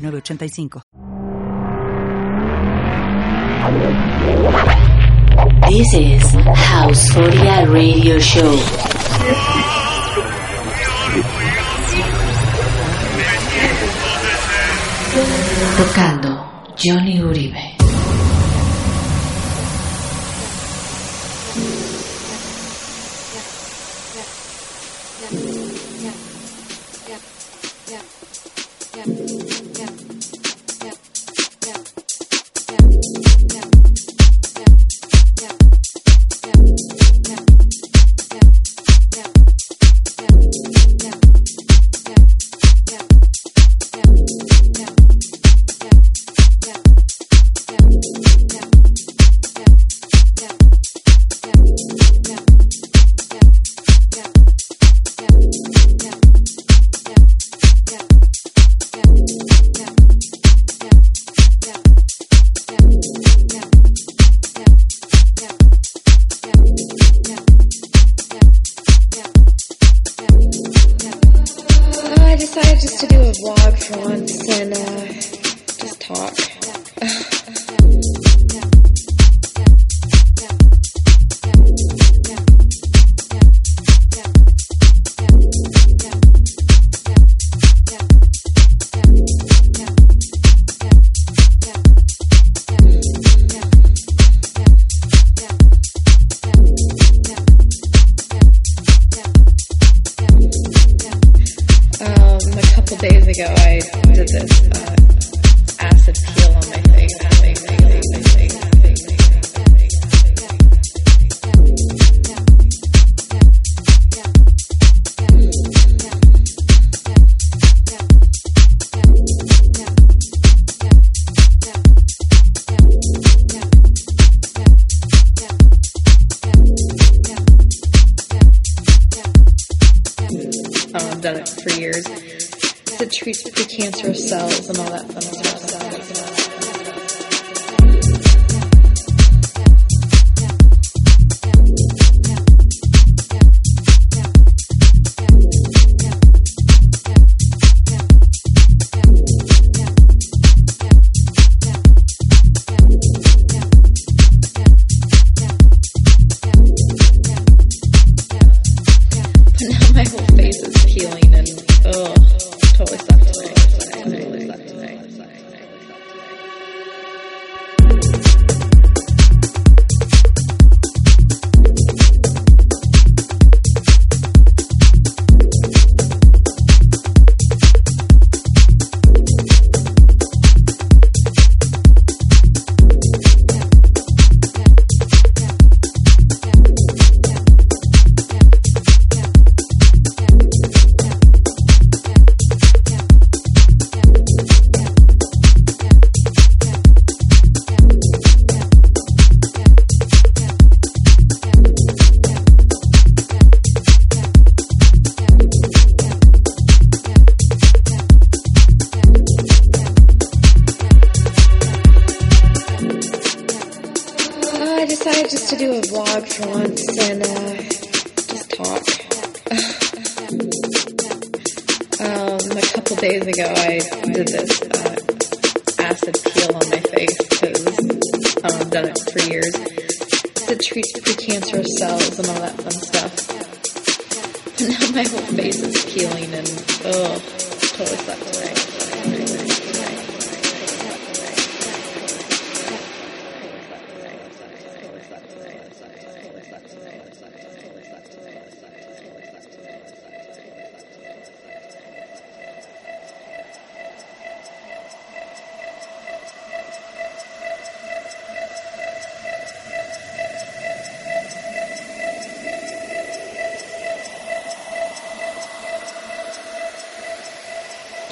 906985. This is House 40 Radio Show. Tocando Johnny Uribe.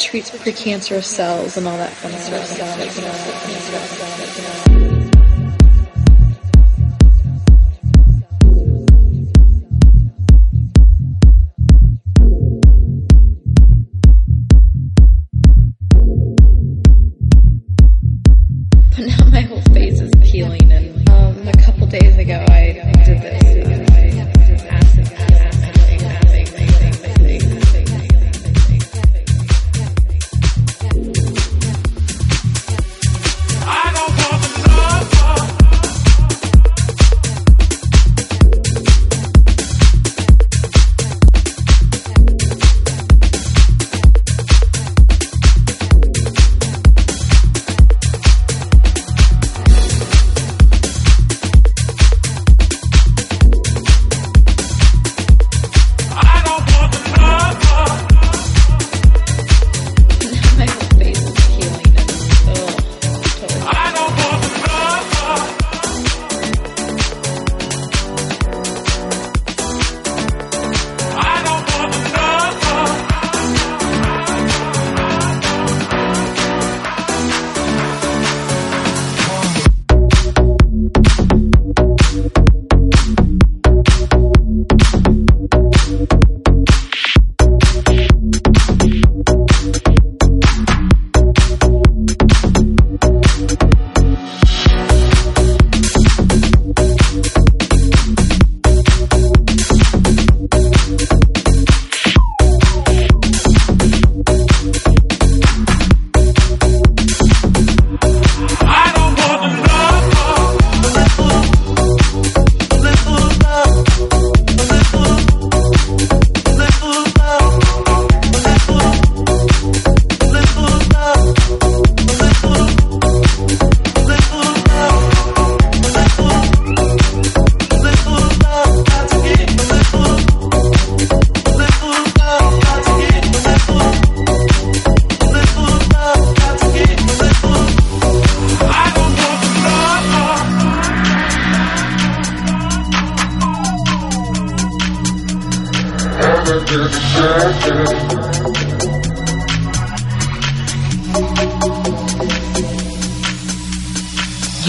treats precancerous cells and all that fun stuff.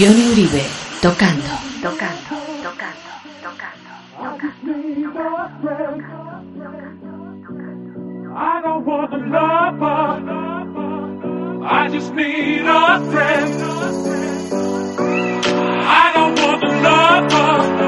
Johnny Uribe, tocando, tocando, tocando, tocando, tocando. I don't want a lover. I just need a friend. I don't want a lover.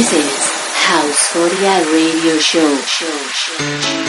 This is House 48 Radio Show. show, show, show.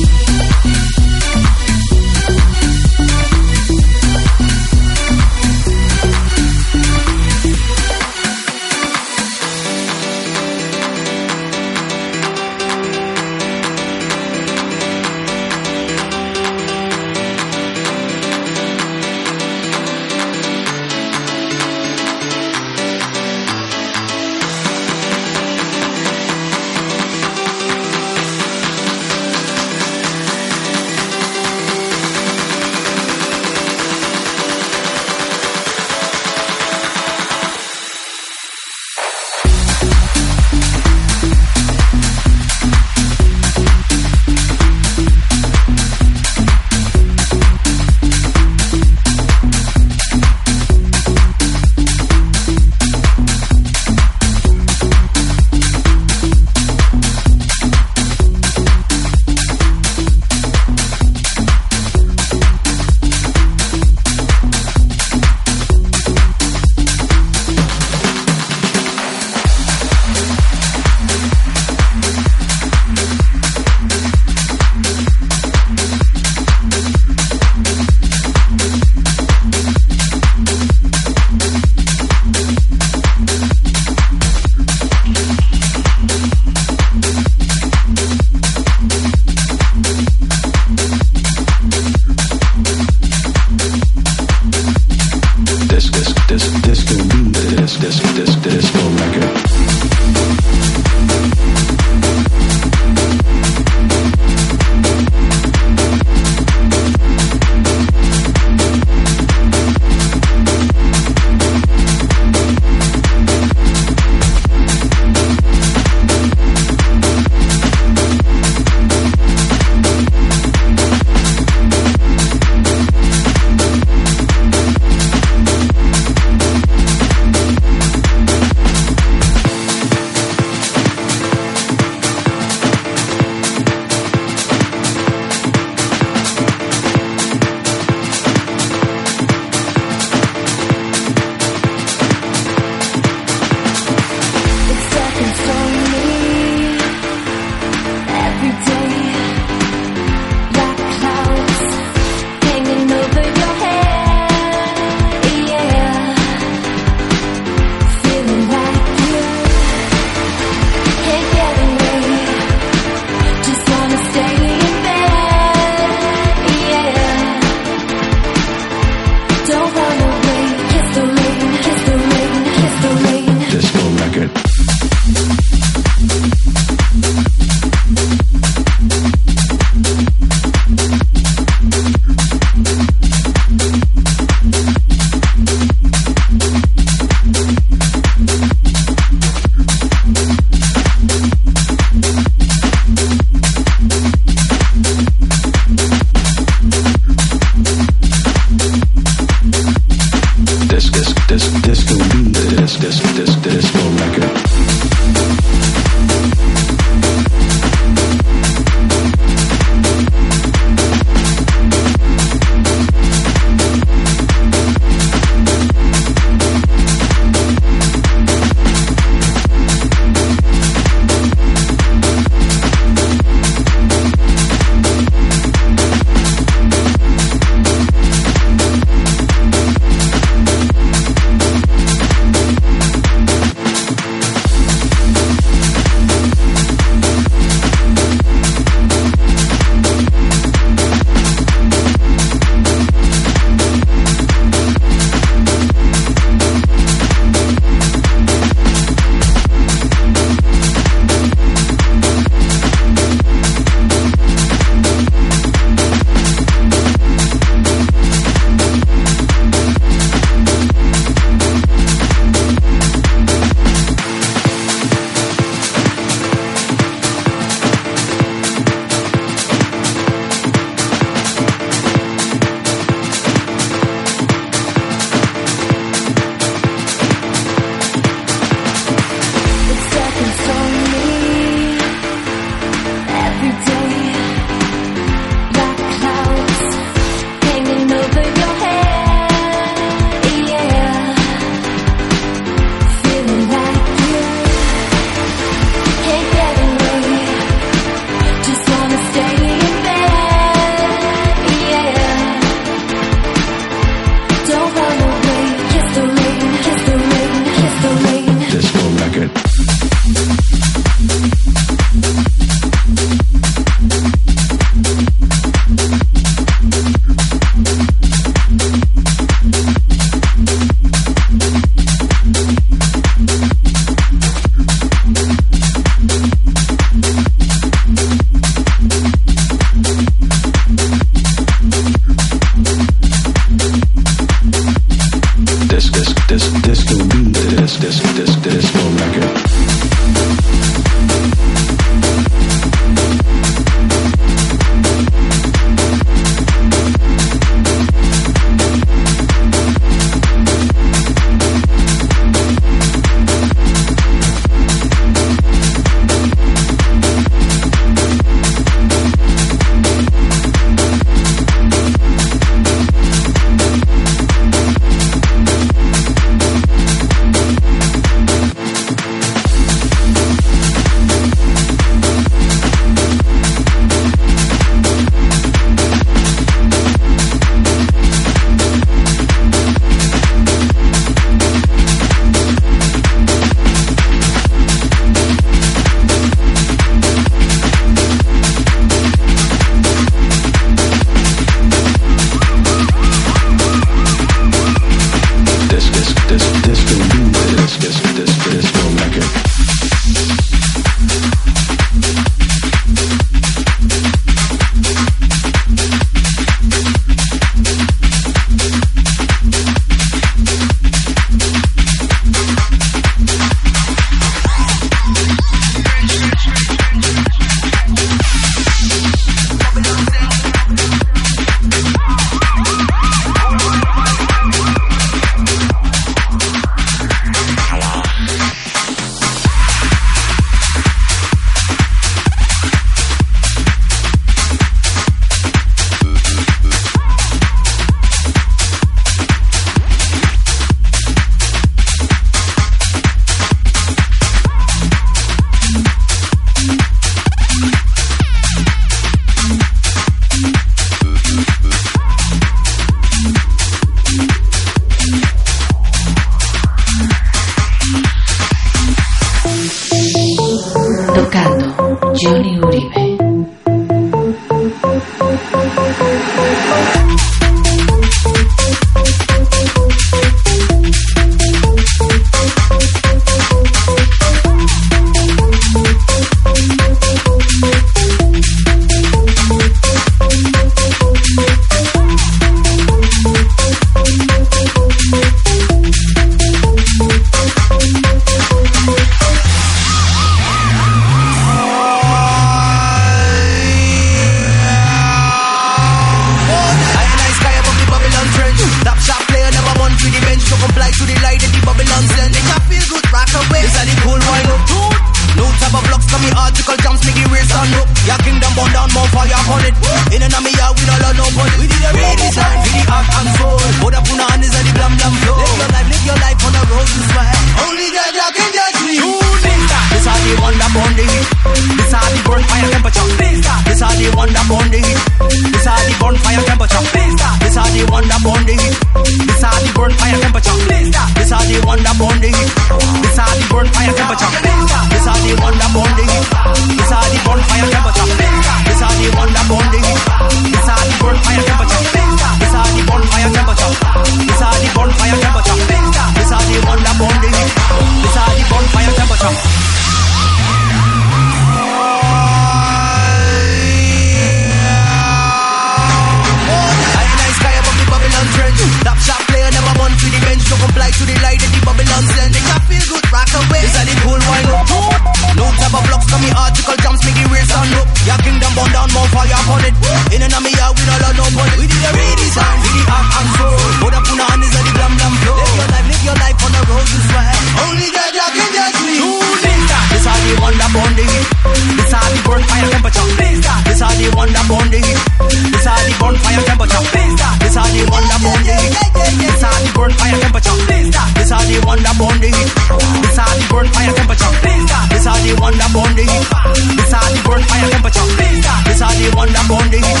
on the heat.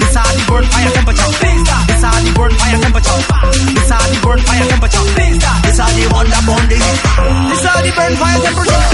This how the burn fire temperature. This how the burn fire temperature. This how the burn fire temperature. This how the one that on the heat. This how the burn fire temperature.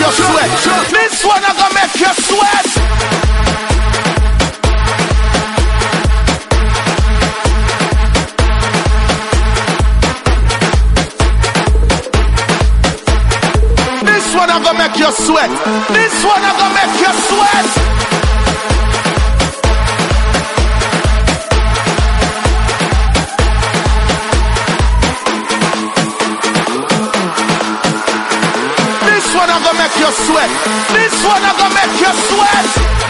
you sweat. This one I gonna make you sweat. This one I'm gonna make you sweat. This one you sweat. This one I'm gonna make you sweat.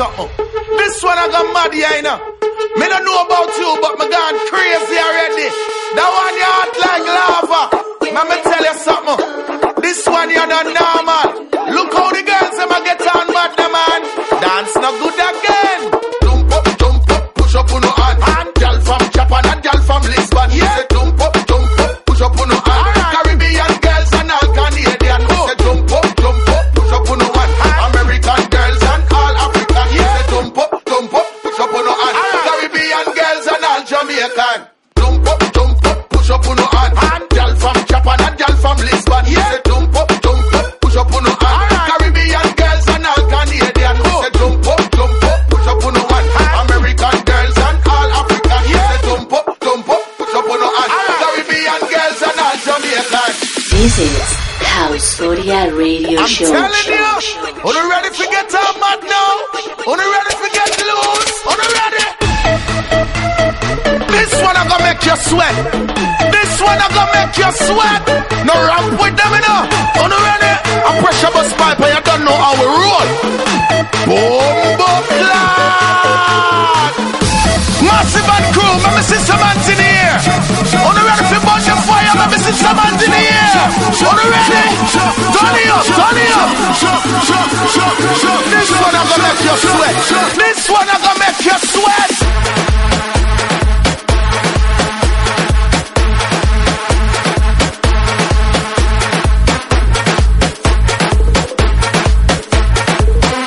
something. This one I got mad, yeah, you know. Me don't know about you, but me gone crazy already. That one you hot like lava. Let me tell you something. This one you're not normal. 40 Radio I'm Show. telling you. Are you ready to get on mad now? Are you ready to get loose? Are you ready? This one I'm gonna make you sweat. This one I'm gonna make you sweat. No ramp with them, you know. Are you ready? I'm pressure bus pipe and you don't know how we roll. Boom, boom, clap. Massive and crew, let me see in the air. On the ready? Turn it up, turn it up. This one I'm gonna make you sweat. This one I'm gonna make you sweat.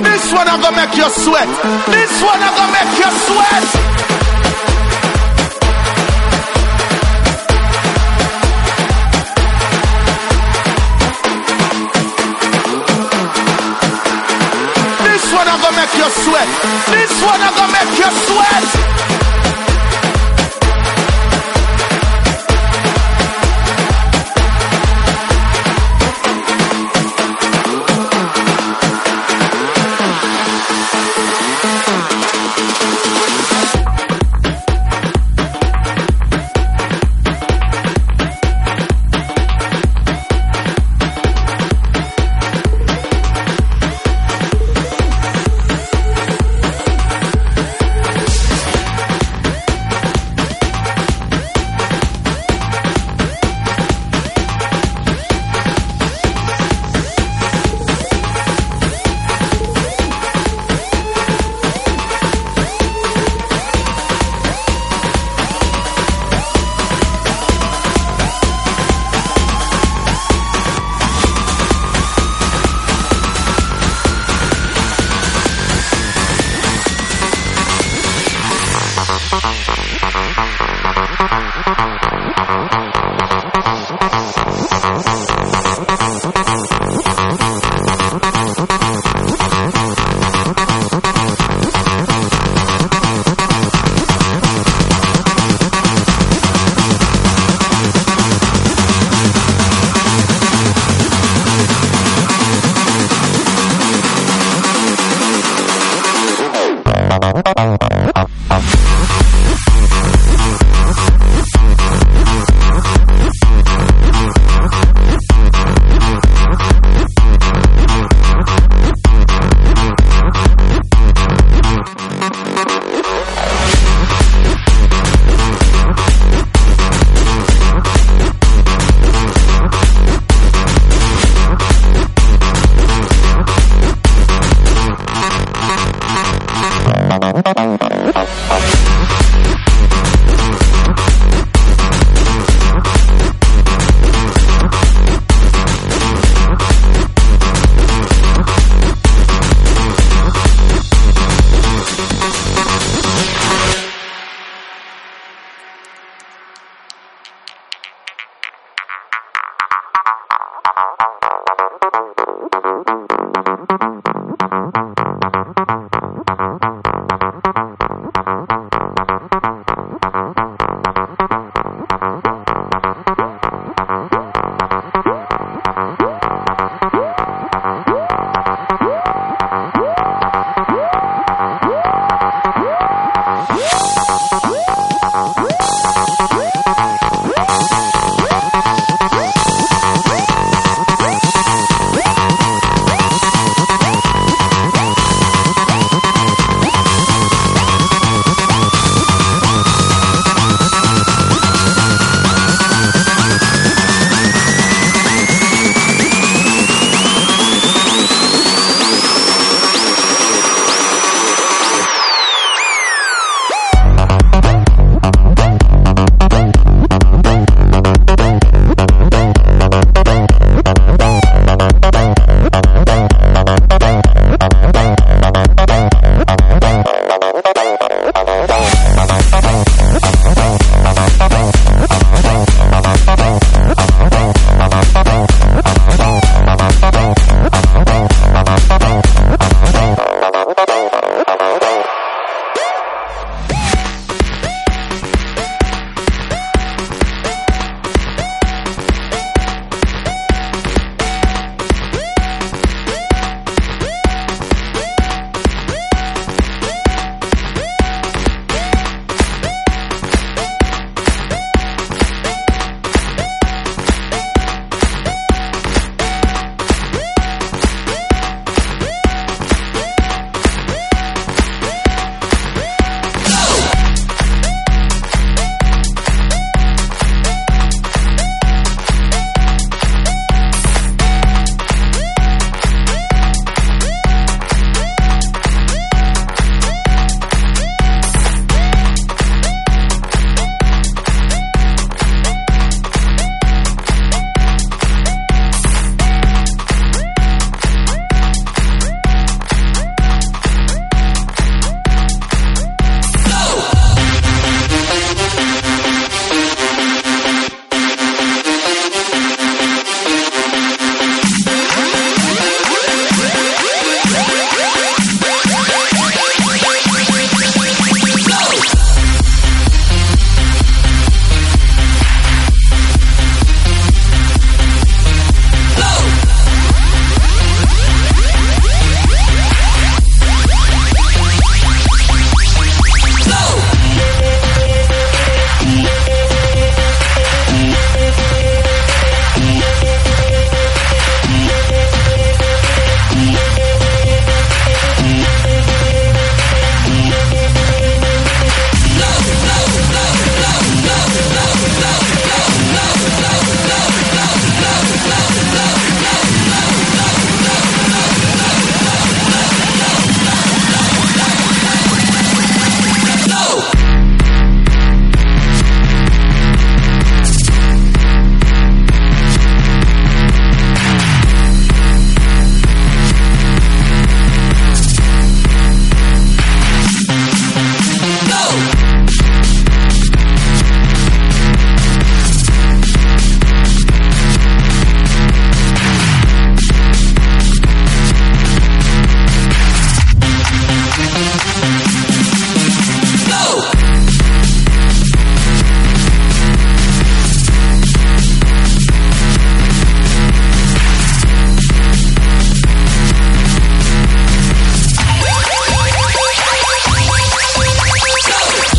This one I'm gonna make you sweat. This one I'm gonna make you sweat. Gonna make you sweat. This one I'm gonna make you sweat.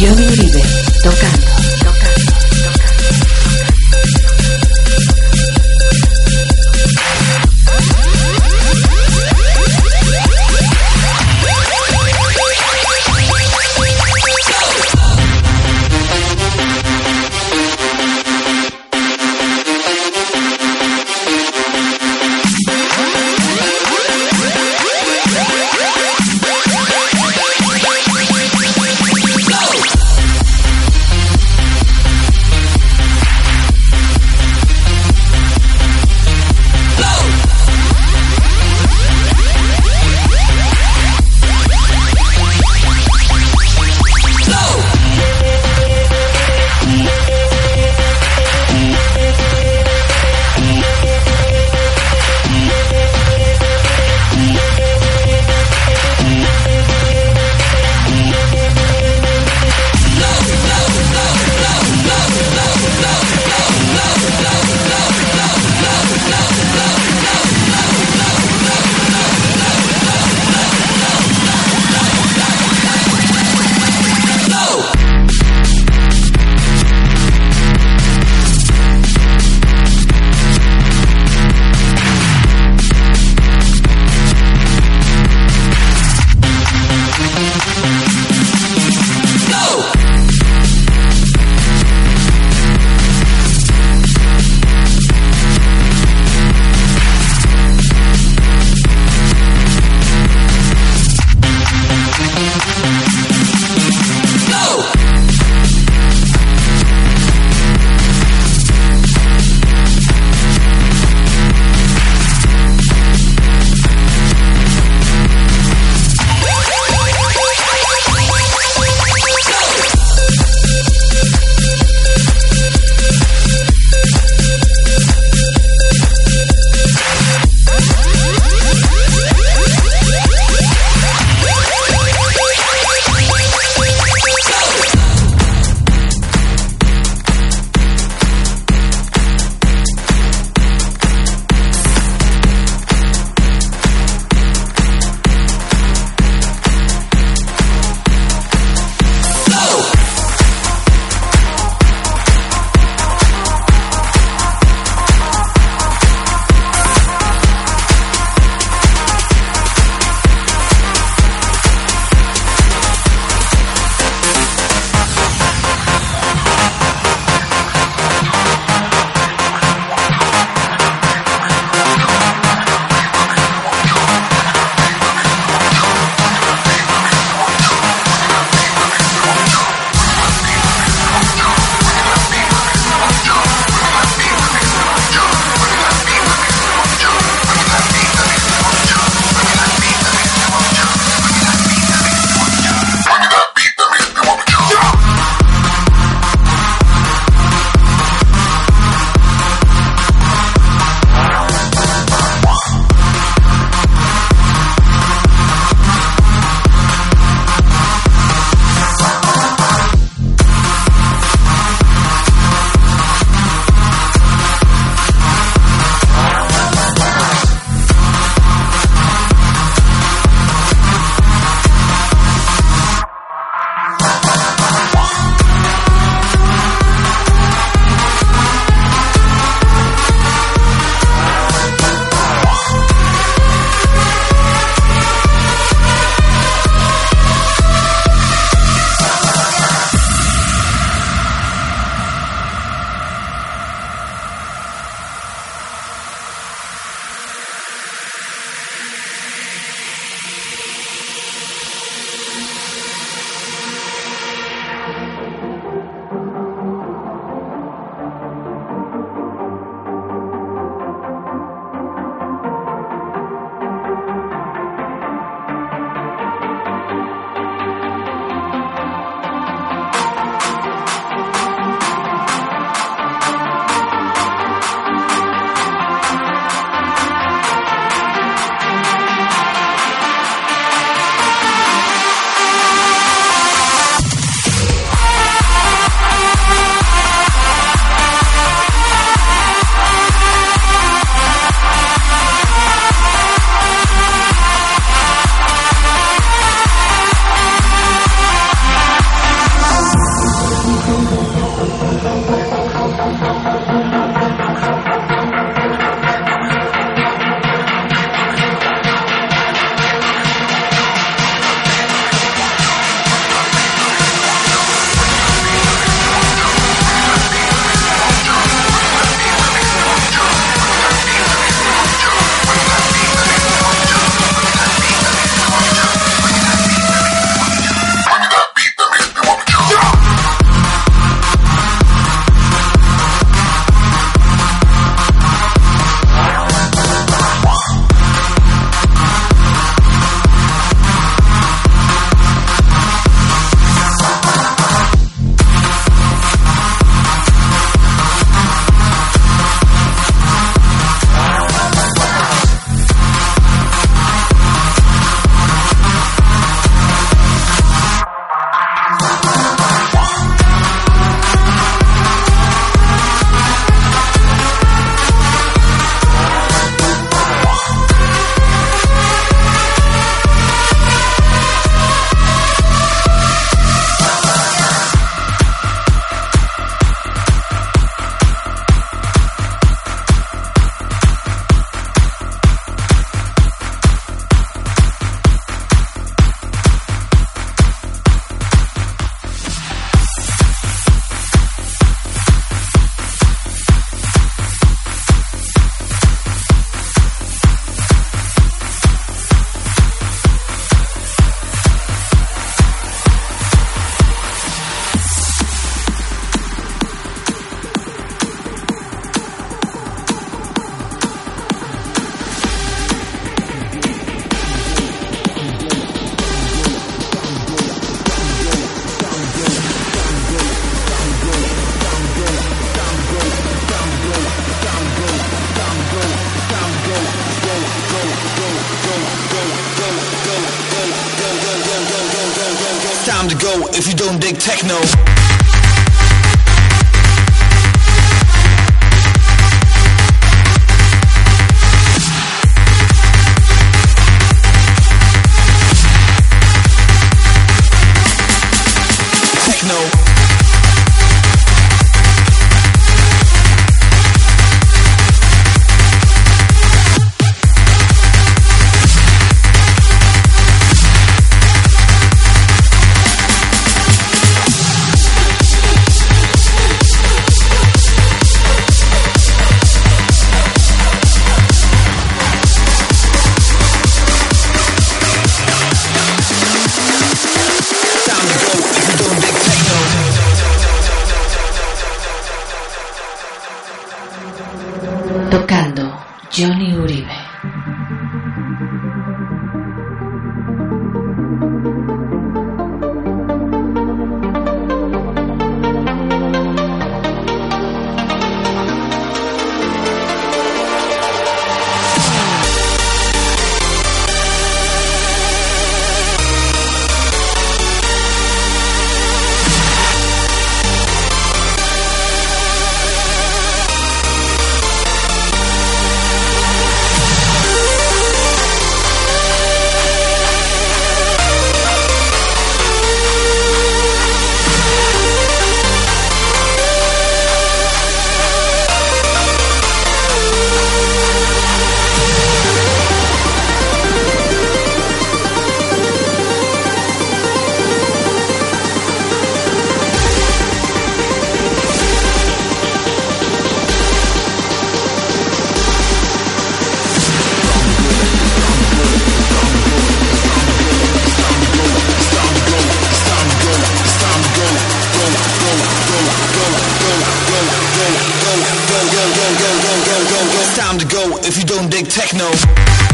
Johnny Uribe, tocando, tocando, to go if you don't dig techno.